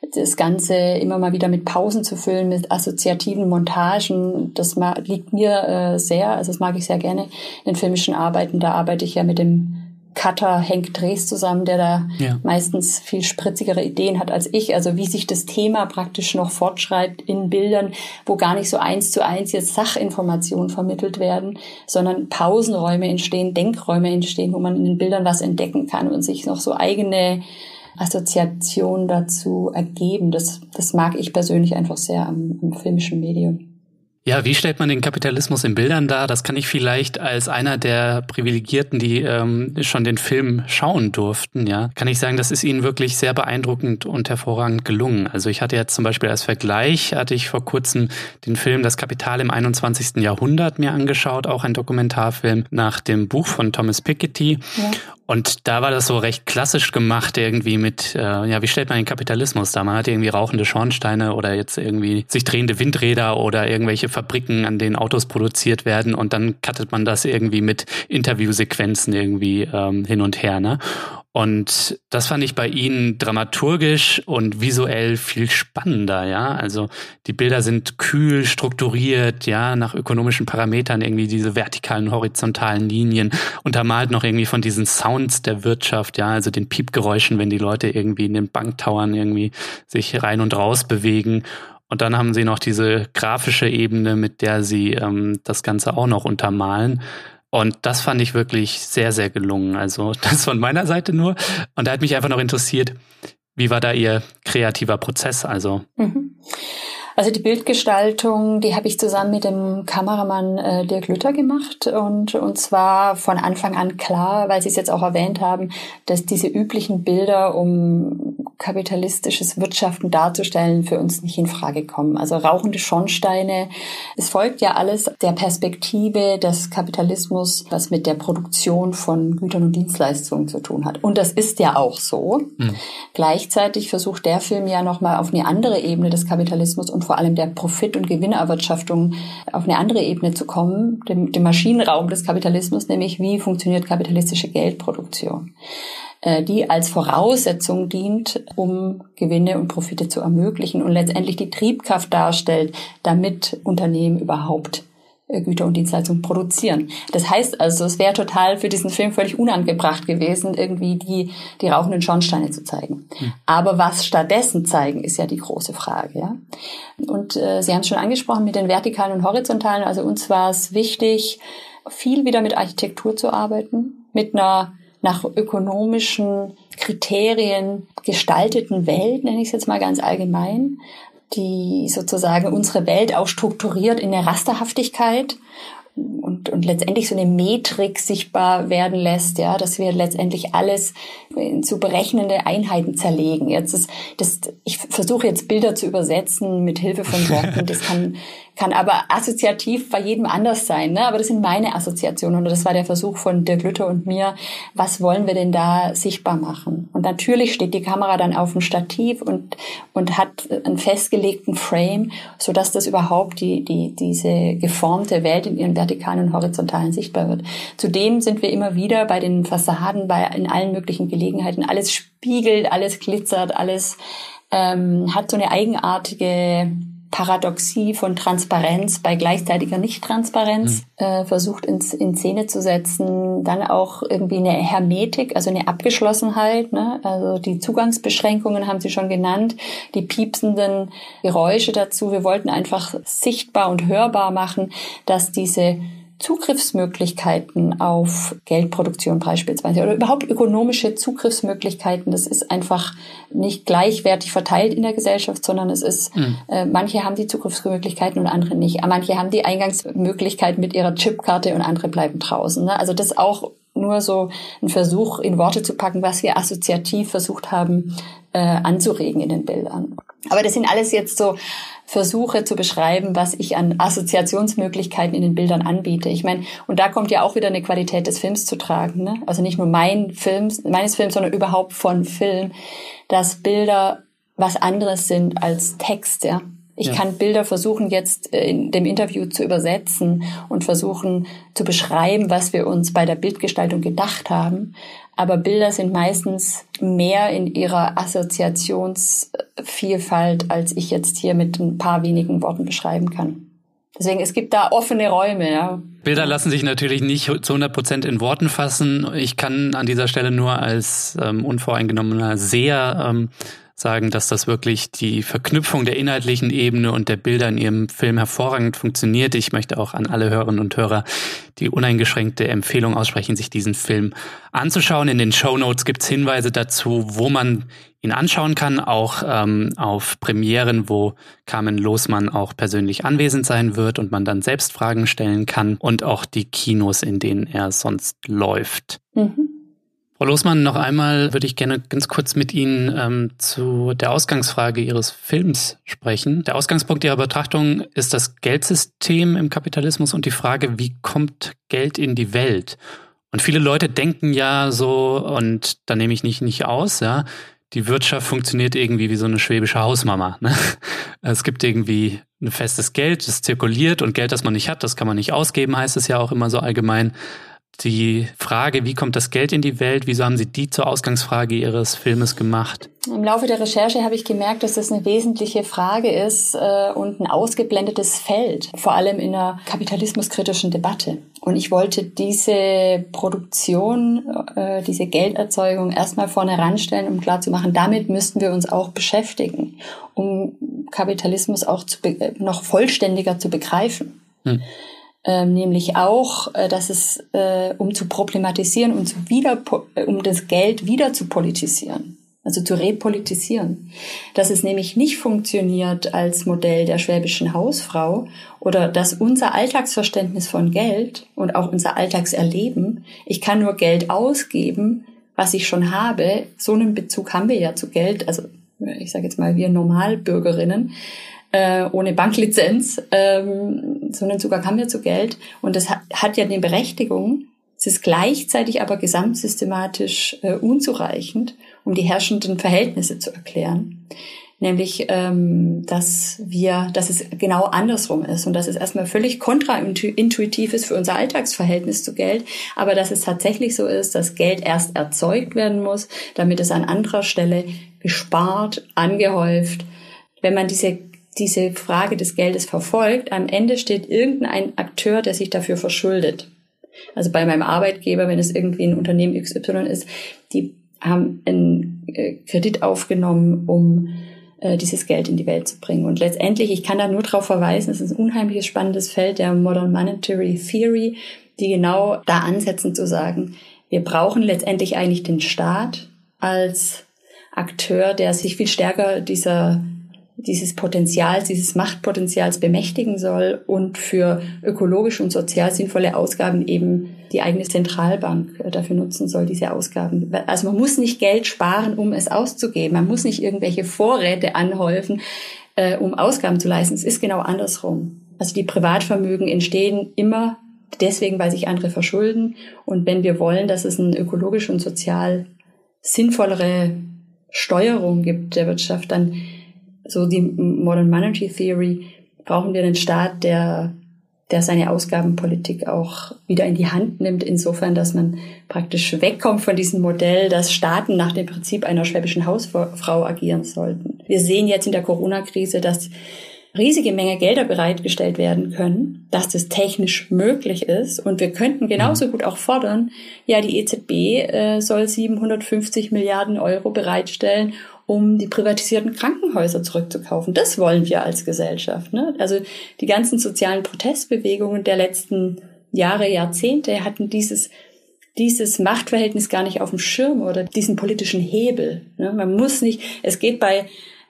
äh, das Ganze immer mal wieder mit Pausen zu füllen, mit assoziativen Montagen, das liegt mir äh, sehr, also das mag ich sehr gerne in filmischen Arbeiten. Da arbeite ich ja mit dem Cutter Henk Drees zusammen, der da ja. meistens viel spritzigere Ideen hat als ich. Also wie sich das Thema praktisch noch fortschreibt in Bildern, wo gar nicht so eins zu eins jetzt Sachinformationen vermittelt werden, sondern Pausenräume entstehen, Denkräume entstehen, wo man in den Bildern was entdecken kann und sich noch so eigene Assoziationen dazu ergeben. Das, das mag ich persönlich einfach sehr am, am filmischen Medium. Ja, wie stellt man den Kapitalismus in Bildern dar? Das kann ich vielleicht als einer der Privilegierten, die ähm, schon den Film schauen durften, ja, kann ich sagen, das ist ihnen wirklich sehr beeindruckend und hervorragend gelungen. Also ich hatte jetzt zum Beispiel als Vergleich, hatte ich vor kurzem den Film Das Kapital im 21. Jahrhundert mir angeschaut, auch ein Dokumentarfilm nach dem Buch von Thomas Piketty. Ja. Und da war das so recht klassisch gemacht, irgendwie mit, äh, ja, wie stellt man den Kapitalismus dar? Man hat irgendwie rauchende Schornsteine oder jetzt irgendwie sich drehende Windräder oder irgendwelche Fabriken, an denen Autos produziert werden und dann cuttet man das irgendwie mit Interviewsequenzen irgendwie ähm, hin und her. Ne? Und das fand ich bei ihnen dramaturgisch und visuell viel spannender, ja. Also die Bilder sind kühl, strukturiert, ja, nach ökonomischen Parametern, irgendwie diese vertikalen, horizontalen Linien, untermalt noch irgendwie von diesen Sounds der Wirtschaft, ja, also den Piepgeräuschen, wenn die Leute irgendwie in den Banktowern irgendwie sich rein und raus bewegen. Und dann haben sie noch diese grafische Ebene, mit der sie ähm, das Ganze auch noch untermalen. Und das fand ich wirklich sehr, sehr gelungen. Also [LAUGHS] das von meiner Seite nur. Und da hat mich einfach noch interessiert, wie war da Ihr kreativer Prozess? Also. Mhm. Also die Bildgestaltung, die habe ich zusammen mit dem Kameramann äh, Dirk Lütter gemacht und, und zwar von Anfang an klar, weil Sie es jetzt auch erwähnt haben, dass diese üblichen Bilder, um kapitalistisches Wirtschaften darzustellen, für uns nicht in Frage kommen. Also rauchende Schornsteine. Es folgt ja alles der Perspektive des Kapitalismus, was mit der Produktion von Gütern und Dienstleistungen zu tun hat. Und das ist ja auch so. Mhm. Gleichzeitig versucht der Film ja nochmal auf eine andere Ebene des Kapitalismus und vor allem der Profit- und Gewinnerwirtschaftung auf eine andere Ebene zu kommen, dem, dem Maschinenraum des Kapitalismus, nämlich wie funktioniert kapitalistische Geldproduktion. Äh, die als Voraussetzung dient, um Gewinne und Profite zu ermöglichen und letztendlich die Triebkraft darstellt, damit Unternehmen überhaupt Güter und Dienstleistungen produzieren. Das heißt also, es wäre total für diesen Film völlig unangebracht gewesen, irgendwie die, die rauchenden Schornsteine zu zeigen. Mhm. Aber was stattdessen zeigen, ist ja die große Frage. Ja? Und äh, Sie haben es schon angesprochen mit den vertikalen und horizontalen. Also uns war es wichtig, viel wieder mit Architektur zu arbeiten, mit einer nach ökonomischen Kriterien gestalteten Welt, nenne ich es jetzt mal ganz allgemein, die sozusagen unsere Welt auch strukturiert in der Rasterhaftigkeit und, und letztendlich so eine Metrik sichtbar werden lässt, ja, dass wir letztendlich alles in zu berechnende Einheiten zerlegen. Jetzt ist das, ich versuche jetzt Bilder zu übersetzen mit Hilfe von [LAUGHS] Worten. Das kann kann aber assoziativ bei jedem anders sein. Ne? Aber das sind meine Assoziationen und das war der Versuch von Dirk Lütter und mir, was wollen wir denn da sichtbar machen? Und natürlich steht die Kamera dann auf dem Stativ und, und hat einen festgelegten Frame, sodass das überhaupt die, die, diese geformte Welt in ihren vertikalen und horizontalen sichtbar wird. Zudem sind wir immer wieder bei den Fassaden, bei in allen möglichen Gelegenheiten, alles spiegelt, alles glitzert, alles ähm, hat so eine eigenartige Paradoxie von Transparenz bei gleichzeitiger Nichttransparenz mhm. äh, versucht ins, in Szene zu setzen. Dann auch irgendwie eine Hermetik, also eine Abgeschlossenheit. Ne? Also die Zugangsbeschränkungen haben Sie schon genannt, die piepsenden Geräusche dazu. Wir wollten einfach sichtbar und hörbar machen, dass diese Zugriffsmöglichkeiten auf Geldproduktion beispielsweise oder überhaupt ökonomische Zugriffsmöglichkeiten, das ist einfach nicht gleichwertig verteilt in der Gesellschaft, sondern es ist, mhm. äh, manche haben die Zugriffsmöglichkeiten und andere nicht. Manche haben die Eingangsmöglichkeiten mit ihrer Chipkarte und andere bleiben draußen. Ne? Also das auch nur so ein Versuch in Worte zu packen, was wir assoziativ versucht haben äh, anzuregen in den Bildern. Aber das sind alles jetzt so versuche zu beschreiben, was ich an Assoziationsmöglichkeiten in den Bildern anbiete. Ich meine, und da kommt ja auch wieder eine Qualität des Films zu tragen. Ne? Also nicht nur mein Film, meines Films, sondern überhaupt von Film, dass Bilder was anderes sind als Text, ja. Ich ja. kann Bilder versuchen jetzt äh, in dem Interview zu übersetzen und versuchen zu beschreiben, was wir uns bei der Bildgestaltung gedacht haben. Aber Bilder sind meistens mehr in ihrer Assoziationsvielfalt, als ich jetzt hier mit ein paar wenigen Worten beschreiben kann. Deswegen, es gibt da offene Räume, ja. Bilder lassen sich natürlich nicht zu 100 Prozent in Worten fassen. Ich kann an dieser Stelle nur als ähm, unvoreingenommener Seher ähm, sagen, dass das wirklich die Verknüpfung der inhaltlichen Ebene und der Bilder in ihrem Film hervorragend funktioniert. Ich möchte auch an alle Hörerinnen und Hörer die uneingeschränkte Empfehlung aussprechen, sich diesen Film anzuschauen. In den Show Notes gibt's Hinweise dazu, wo man ihn anschauen kann, auch ähm, auf Premieren, wo Carmen Losmann auch persönlich anwesend sein wird und man dann selbst Fragen stellen kann und auch die Kinos, in denen er sonst läuft. Mhm. Frau Losmann, noch einmal würde ich gerne ganz kurz mit Ihnen ähm, zu der Ausgangsfrage Ihres Films sprechen. Der Ausgangspunkt Ihrer Betrachtung ist das Geldsystem im Kapitalismus und die Frage, wie kommt Geld in die Welt? Und viele Leute denken ja so, und da nehme ich nicht, nicht aus, ja, die Wirtschaft funktioniert irgendwie wie so eine schwäbische Hausmama. Ne? [LAUGHS] Es gibt irgendwie ein festes Geld, das zirkuliert und Geld, das man nicht hat, das kann man nicht ausgeben, heißt es ja auch immer so allgemein die Frage, wie kommt das Geld in die Welt, wieso haben Sie die zur Ausgangsfrage Ihres Filmes gemacht? Im Laufe der Recherche habe ich gemerkt, dass das eine wesentliche Frage ist äh, und ein ausgeblendetes Feld, vor allem in einer kapitalismuskritischen Debatte. Und ich wollte diese Produktion, äh, diese Gelderzeugung erstmal vorne ranstellen, um klarzumachen, damit müssten wir uns auch beschäftigen, um Kapitalismus auch noch vollständiger zu begreifen. Hm ähm, nämlich auch, äh, dass es, äh, um zu problematisieren und zu wieder, äh, um das Geld wieder zu politisieren, also zu repolitisieren, dass es nämlich nicht funktioniert als Modell der schwäbischen Hausfrau oder dass unser Alltagsverständnis von Geld und auch unser Alltagserleben, ich kann nur Geld ausgeben, was ich schon habe, so einen Bezug haben wir ja zu Geld, also ich sage jetzt mal wir Normalbürgerinnen, äh, ohne Banklizenz, ähm, sondern Zugang haben wir zu Geld. Und das hat, hat ja eine Berechtigung. Es ist gleichzeitig aber gesamtsystematisch äh, unzureichend, um die herrschenden Verhältnisse zu erklären. Nämlich, ähm, dass wir, dass es genau andersrum ist und dass es erstmal völlig kontraintuitiv ist für unser Alltagsverhältnis zu Geld, aber dass es tatsächlich so ist, dass Geld erst erzeugt werden muss, damit es an anderer Stelle gespart, angehäuft. Wenn man diese diese Frage des Geldes verfolgt, am Ende steht irgendein Akteur, der sich dafür verschuldet. Also bei meinem Arbeitgeber, wenn es irgendwie ein Unternehmen XY ist, die haben einen äh, Kredit aufgenommen, um äh, dieses Geld in die Welt zu bringen. Und letztendlich, ich kann da nur darauf verweisen, es ist ein unheimliches spannendes Feld der Modern Monetary Theory, die genau da ansetzen zu sagen, wir brauchen letztendlich eigentlich den Staat als Akteur, der sich viel stärker dieser dieses Potenzials, dieses Machtpotenzials bemächtigen soll und für ökologisch und sozial sinnvolle Ausgaben eben die eigene Zentralbank äh, dafür nutzen soll, diese Ausgaben. Also man muss nicht Geld sparen, um es auszugeben. Man muss nicht irgendwelche Vorräte anhäufen, äh, um Ausgaben zu leisten. Es ist genau andersrum. Also die Privatvermögen entstehen immer deswegen, weil sich andere verschulden. Und wenn wir wollen, dass es eine ökologisch und sozial sinnvollere Steuerung gibt der Wirtschaft, dann so die Modern Monetary Theory, brauchen wir einen Staat, der, der seine Ausgabenpolitik auch wieder in die Hand nimmt, insofern, dass man praktisch wegkommt von diesem Modell, dass Staaten nach dem Prinzip einer schwäbischen Hausfrau agieren sollten. Wir sehen jetzt in der Corona-Krise, dass riesige Menge Gelder bereitgestellt werden können, dass das technisch möglich ist. Und wir könnten genauso gut auch fordern, ja, die EZB äh, soll 750 Milliarden Euro bereitstellen, um die privatisierten Krankenhäuser zurückzukaufen. Das wollen wir als Gesellschaft. Ne? Also die ganzen sozialen Protestbewegungen der letzten Jahre, Jahrzehnte hatten dieses dieses Machtverhältnis gar nicht auf dem Schirm oder diesen politischen Hebel. Ne? Man muss nicht, es geht bei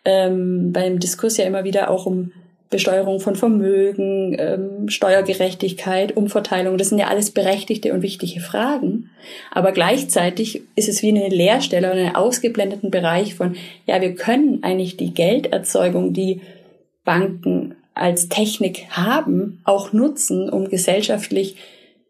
ähm, beim Diskurs ja immer wieder auch um Besteuerung von Vermögen, ähm, Steuergerechtigkeit, Umverteilung, das sind ja alles berechtigte und wichtige Fragen. Aber gleichzeitig ist es wie eine Leerstelle oder einen ausgeblendeten Bereich von, ja, wir können eigentlich die Gelderzeugung, die Banken als Technik haben, auch nutzen, um gesellschaftlich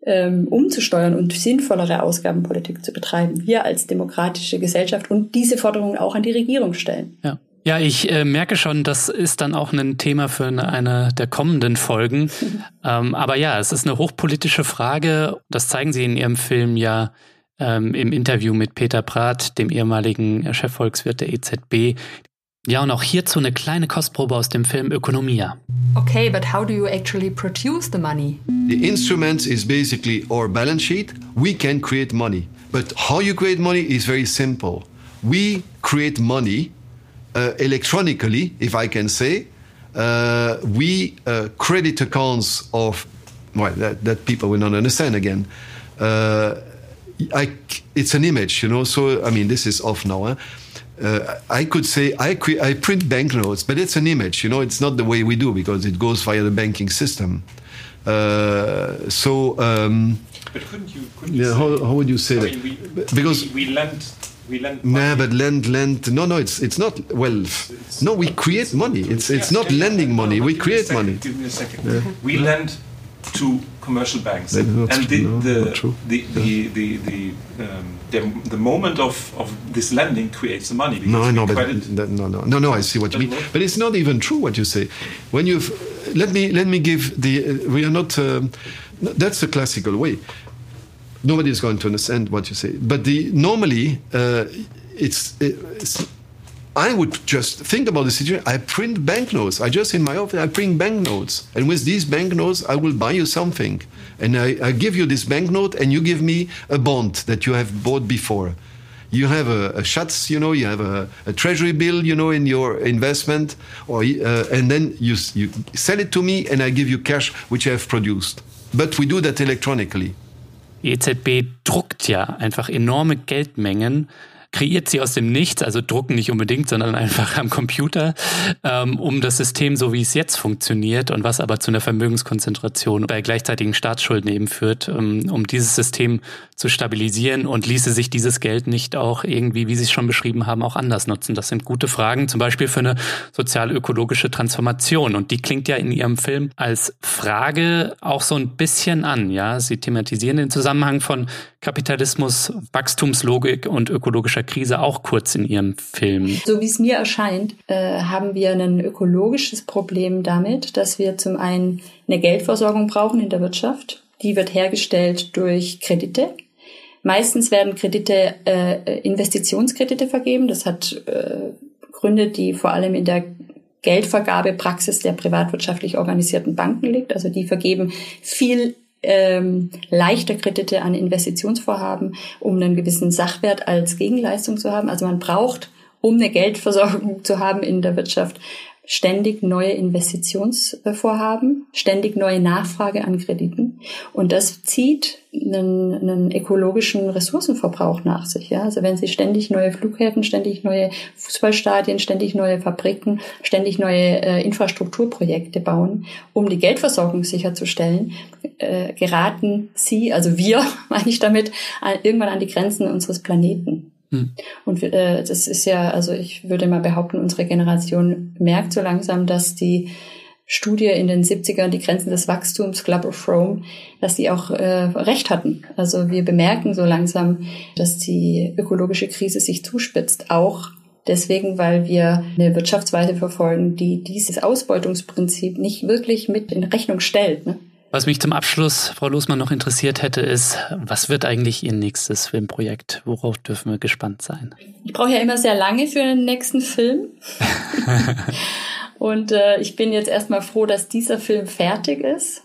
ähm, umzusteuern und sinnvollere Ausgabenpolitik zu betreiben. Wir als demokratische Gesellschaft und diese Forderungen auch an die Regierung stellen. Ja. Ja, ich äh, merke schon, das ist dann auch ein Thema für eine, eine der kommenden Folgen. [LAUGHS] ähm, aber ja, es ist eine hochpolitische Frage. Das zeigen Sie in Ihrem Film ja ähm, im Interview mit Peter Prath, dem ehemaligen Chefvolkswirt der EZB. Ja, und auch hierzu eine kleine Kostprobe aus dem Film Ökonomia. Okay, but how do you actually produce the money? The instrument is basically our balance sheet. We can create money. But how you create money is very simple. We create money electronically, if I can say. Uh, we uh, credit accounts of, well, that, that people will not understand again. Uh, I, it's an image, you know, so, I mean, this is off now. Huh? uh, I could say I, I print banknotes, but it's an image. You know, it's not the way we do because it goes via the banking system. Uh, so. Um, but couldn't you? Couldn't you yeah, how, how, would you say I that? Mean, we, because we, we lend. We lend nah, but lend, lend. No, no, it's it's not. Well, it's, no, we create money. It's it's yeah, not yeah, lending money. No, we create money. Give me a second. Yeah. We lend to commercial banks, and the the, the, the the the um, the, the moment of, of this lending creates the money. No, no, but that, no, no, no, no. I see what you mean, but it's not even true what you say. When you let me let me give the uh, we are not. Um, that's the classical way. Nobody is going to understand what you say, but the normally uh, it's, it's I would just think about the situation. I print banknotes. I just in my office, I print banknotes. And with these banknotes, I will buy you something. And I, I give you this banknote, and you give me a bond that you have bought before. You have a, a you know, you have a, a, treasury bill, you know, in your investment, or, uh, and then you, you sell it to me, and I give you cash, which I have produced. But we do that electronically. EZB druckt ja einfach enorme Geldmengen kreiert sie aus dem Nichts, also drucken nicht unbedingt, sondern einfach am Computer, ähm, um das System so wie es jetzt funktioniert und was aber zu einer Vermögenskonzentration bei gleichzeitigen Staatsschulden eben führt, um, um dieses System zu stabilisieren und ließe sich dieses Geld nicht auch irgendwie, wie Sie es schon beschrieben haben, auch anders nutzen? Das sind gute Fragen, zum Beispiel für eine sozial-ökologische Transformation. Und die klingt ja in Ihrem Film als Frage auch so ein bisschen an. Ja, Sie thematisieren den Zusammenhang von Kapitalismus, Wachstumslogik und ökologischer Krise auch kurz in Ihrem Film. So wie es mir erscheint, äh, haben wir ein ökologisches Problem damit, dass wir zum einen eine Geldversorgung brauchen in der Wirtschaft. Die wird hergestellt durch Kredite. Meistens werden Kredite, äh, Investitionskredite vergeben. Das hat äh, Gründe, die vor allem in der Geldvergabepraxis der privatwirtschaftlich organisierten Banken liegt. Also die vergeben viel ähm, leichter Kredite an Investitionsvorhaben, um einen gewissen Sachwert als Gegenleistung zu haben. Also man braucht, um eine Geldversorgung [LAUGHS] zu haben in der Wirtschaft, ständig neue Investitionsvorhaben, ständig neue Nachfrage an Krediten. Und das zieht einen, einen ökologischen Ressourcenverbrauch nach sich. Ja? Also wenn Sie ständig neue Flughäfen, ständig neue Fußballstadien, ständig neue Fabriken, ständig neue äh, Infrastrukturprojekte bauen, um die Geldversorgung sicherzustellen, äh, geraten Sie, also wir, [LAUGHS] meine ich damit, an, irgendwann an die Grenzen unseres Planeten. Hm. Und äh, das ist ja, also ich würde mal behaupten, unsere Generation merkt so langsam, dass die Studie in den 70ern, die Grenzen des Wachstums, Club of Rome, dass die auch äh, recht hatten. Also wir bemerken so langsam, dass die ökologische Krise sich zuspitzt, auch deswegen, weil wir eine Wirtschaftsweise verfolgen, die dieses Ausbeutungsprinzip nicht wirklich mit in Rechnung stellt. Ne? Was mich zum Abschluss, Frau Losmann, noch interessiert hätte, ist, was wird eigentlich Ihr nächstes Filmprojekt? Worauf dürfen wir gespannt sein? Ich brauche ja immer sehr lange für den nächsten Film. [LAUGHS] Und äh, ich bin jetzt erstmal froh, dass dieser Film fertig ist.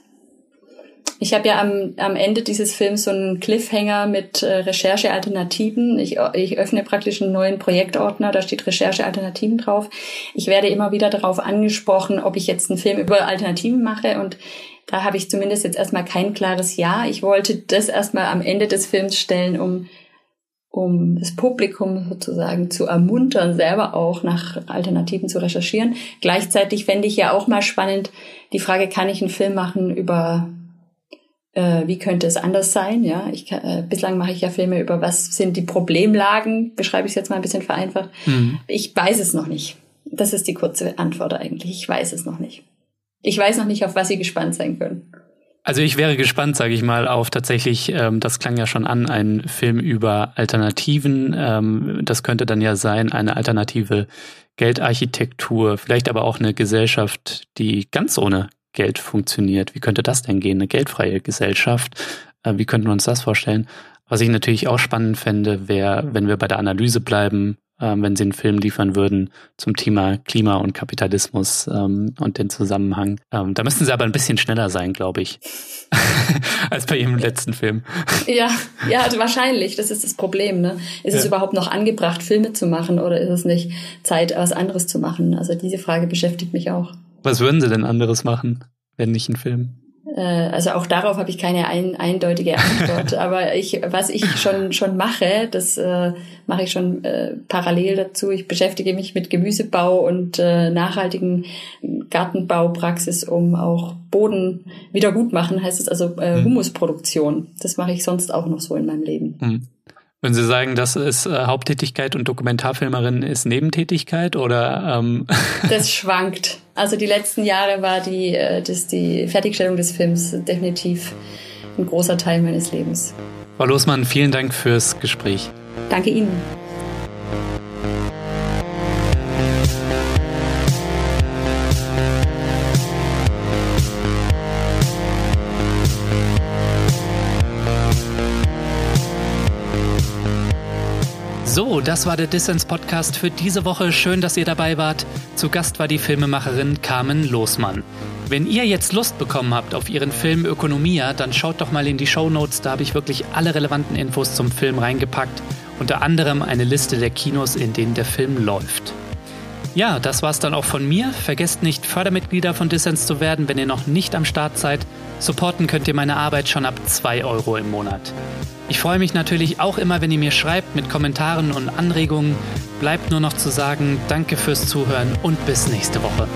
Ich habe ja am, am Ende dieses Films so einen Cliffhanger mit äh, Recherchealternativen. Ich, ich öffne praktisch einen neuen Projektordner, da steht Recherchealternativen drauf. Ich werde immer wieder darauf angesprochen, ob ich jetzt einen Film über Alternativen mache und da habe ich zumindest jetzt erstmal kein klares Ja. Ich wollte das erstmal am Ende des Films stellen, um, um das Publikum sozusagen zu ermuntern, selber auch nach Alternativen zu recherchieren. Gleichzeitig fände ich ja auch mal spannend die Frage, kann ich einen Film machen über äh, wie könnte es anders sein? Ja, ich äh, bislang mache ich ja Filme über was sind die Problemlagen, beschreibe ich es jetzt mal ein bisschen vereinfacht. Mhm. Ich weiß es noch nicht. Das ist die kurze Antwort eigentlich. Ich weiß es noch nicht. Ich weiß noch nicht, auf was Sie gespannt sein können. Also ich wäre gespannt, sage ich mal, auf tatsächlich, ähm, das klang ja schon an, ein Film über Alternativen. Ähm, das könnte dann ja sein, eine alternative Geldarchitektur, vielleicht aber auch eine Gesellschaft, die ganz ohne Geld funktioniert. Wie könnte das denn gehen? Eine geldfreie Gesellschaft. Äh, wie könnten wir uns das vorstellen? Was ich natürlich auch spannend fände, wäre, wenn wir bei der Analyse bleiben, ähm, wenn Sie einen Film liefern würden zum Thema Klima und Kapitalismus ähm, und den Zusammenhang. Ähm, da müssten Sie aber ein bisschen schneller sein, glaube ich, [LAUGHS] als bei Ihrem letzten Film. Ja, ja, also wahrscheinlich. Das ist das Problem. Ne? Ist ja. es überhaupt noch angebracht, Filme zu machen oder ist es nicht Zeit, was anderes zu machen? Also diese Frage beschäftigt mich auch. Was würden Sie denn anderes machen, wenn nicht ein Film? Äh, also auch darauf habe ich keine ein, eindeutige Antwort. [LAUGHS] Aber ich, was ich schon schon mache, das äh, mache ich schon äh, parallel dazu. Ich beschäftige mich mit Gemüsebau und äh, nachhaltigen Gartenbaupraxis, um auch Boden wieder gut machen, heißt es also äh, hm. Humusproduktion. Das mache ich sonst auch noch so in meinem Leben. Hm. Würden Sie sagen, das ist äh, Haupttätigkeit und Dokumentarfilmerin ist Nebentätigkeit oder? Ähm? [LAUGHS] Das schwankt. Also die letzten Jahre war die, äh, das, die Fertigstellung des Films definitiv ein großer Teil meines Lebens. Frau Losmann, vielen Dank fürs Gespräch. Danke Ihnen. So, das war der Dissens Podcast für diese Woche. Schön, dass ihr dabei wart. Zu Gast war die Filmemacherin Carmen Losmann. Wenn ihr jetzt Lust bekommen habt auf ihren Film Ökonomia, dann schaut doch mal in die Show Notes. Da habe ich wirklich alle relevanten Infos zum Film reingepackt. Unter anderem eine Liste der Kinos, in denen der Film läuft. Ja, das war's dann auch von mir. Vergesst nicht, Fördermitglieder von Dissens zu werden, wenn ihr noch nicht am Start seid. Supporten könnt ihr meine Arbeit schon ab 2 Euro im Monat. Ich freue mich natürlich auch immer, wenn ihr mir schreibt mit Kommentaren und Anregungen. Bleibt nur noch zu sagen, danke fürs Zuhören und bis nächste Woche.